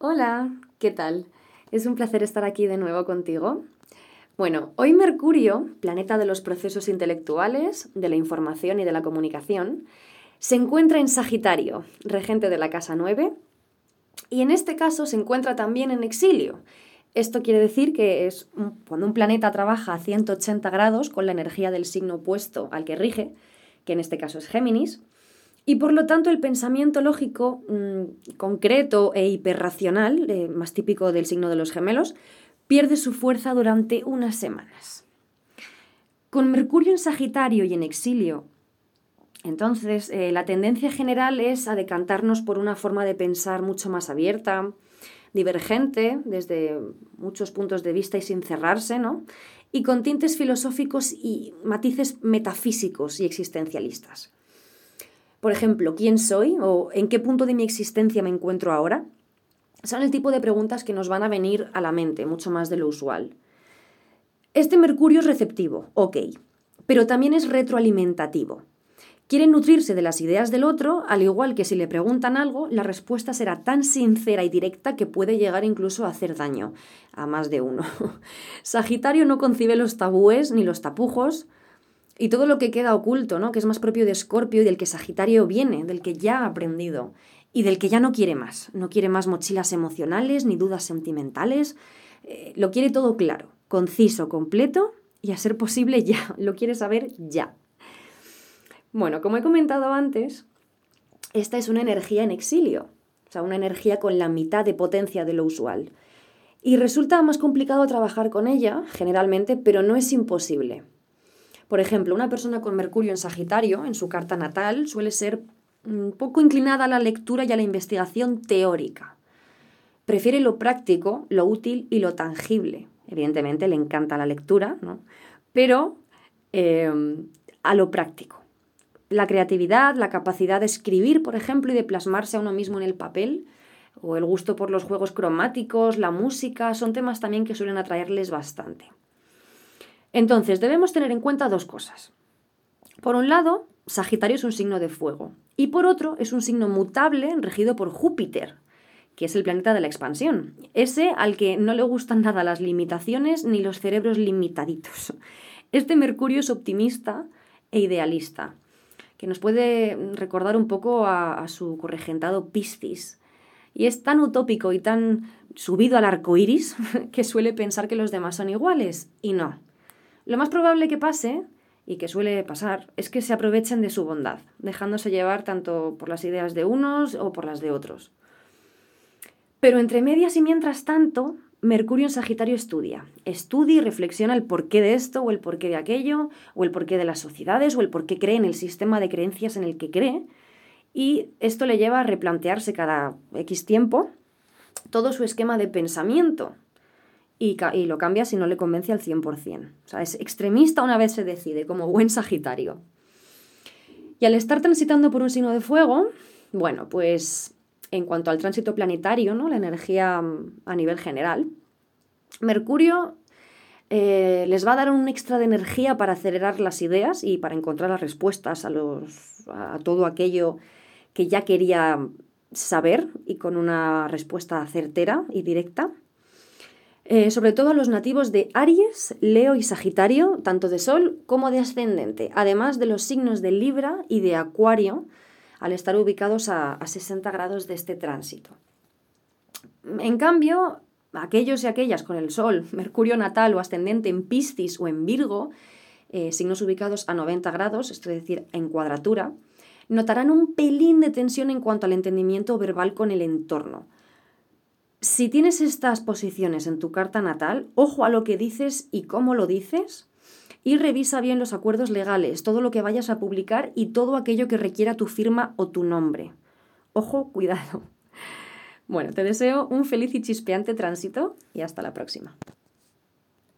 Hola, ¿qué tal? Es un placer estar aquí de nuevo contigo. Bueno, hoy Mercurio, planeta de los procesos intelectuales, de la información y de la comunicación, se encuentra en Sagitario, regente de la casa 9, y en este caso se encuentra también en exilio. Esto quiere decir que es cuando un planeta trabaja a 180 grados con la energía del signo opuesto al que rige, que en este caso es Géminis, y por lo tanto el pensamiento lógico mm, concreto e hiperracional, eh, más típico del signo de los gemelos, pierde su fuerza durante unas semanas. Con Mercurio en Sagitario y en exilio, entonces eh, la tendencia general es a decantarnos por una forma de pensar mucho más abierta, divergente desde muchos puntos de vista y sin cerrarse, ¿no? Y con tintes filosóficos y matices metafísicos y existencialistas. Por ejemplo, ¿quién soy o en qué punto de mi existencia me encuentro ahora? Son el tipo de preguntas que nos van a venir a la mente, mucho más de lo usual. Este Mercurio es receptivo, ok, pero también es retroalimentativo. Quiere nutrirse de las ideas del otro, al igual que si le preguntan algo, la respuesta será tan sincera y directa que puede llegar incluso a hacer daño a más de uno. Sagitario no concibe los tabúes ni los tapujos, y todo lo que queda oculto, ¿no? que es más propio de Escorpio y del que Sagitario viene, del que ya ha aprendido y del que ya no quiere más. No quiere más mochilas emocionales ni dudas sentimentales. Eh, lo quiere todo claro, conciso, completo y a ser posible ya. Lo quiere saber ya. Bueno, como he comentado antes, esta es una energía en exilio, o sea, una energía con la mitad de potencia de lo usual. Y resulta más complicado trabajar con ella, generalmente, pero no es imposible. Por ejemplo, una persona con Mercurio en Sagitario, en su carta natal, suele ser un poco inclinada a la lectura y a la investigación teórica. Prefiere lo práctico, lo útil y lo tangible. Evidentemente le encanta la lectura, ¿no? pero eh, a lo práctico. La creatividad, la capacidad de escribir, por ejemplo, y de plasmarse a uno mismo en el papel, o el gusto por los juegos cromáticos, la música, son temas también que suelen atraerles bastante. Entonces, debemos tener en cuenta dos cosas. Por un lado, Sagitario es un signo de fuego y por otro es un signo mutable regido por Júpiter, que es el planeta de la expansión, ese al que no le gustan nada las limitaciones ni los cerebros limitaditos. Este Mercurio es optimista e idealista, que nos puede recordar un poco a, su corregentado Piscis. Y es tan utópico y tan subido al arco iris que suele pensar que los demás son iguales, y no. Lo más probable que pase, y que suele pasar, es que se aprovechen de su bondad, dejándose llevar tanto por las ideas de unos o por las de otros. Pero entre medias y mientras tanto, Mercurio en Sagitario estudia. Estudia y reflexiona el porqué de esto o el porqué de aquello, o el porqué de las sociedades, o el porqué cree en el sistema de creencias en el que cree. Y esto le lleva a replantearse cada X tiempo todo su esquema de pensamiento, y, lo cambia si no le convence al 100%. O sea, es extremista una vez se decide, como buen Sagitario. Y al estar transitando por un signo de fuego, bueno, pues en cuanto al tránsito planetario, ¿no? la energía mm, a nivel general, Mercurio eh, les va a dar un extra de energía para acelerar las ideas y para encontrar las respuestas a, los, a todo aquello que ya quería saber y con una respuesta certera y directa. Eh, sobre todo a los nativos de Aries, Leo y Sagitario, tanto de Sol como de Ascendente, además de los signos de Libra y de Acuario, al estar ubicados a, 60 grados de este tránsito. En cambio, aquellos y aquellas con el Sol, Mercurio natal o ascendente en Piscis o en Virgo, eh, signos ubicados a 90 grados, es decir, en cuadratura, notarán un pelín de tensión en cuanto al entendimiento verbal con el entorno si tienes estas posiciones en tu carta natal, ojo a lo que dices y cómo lo dices y revisa bien los acuerdos legales, todo lo que vayas a publicar y todo aquello que requiera tu firma o tu nombre. Ojo, cuidado. Bueno, te deseo un feliz y chispeante tránsito y hasta la próxima.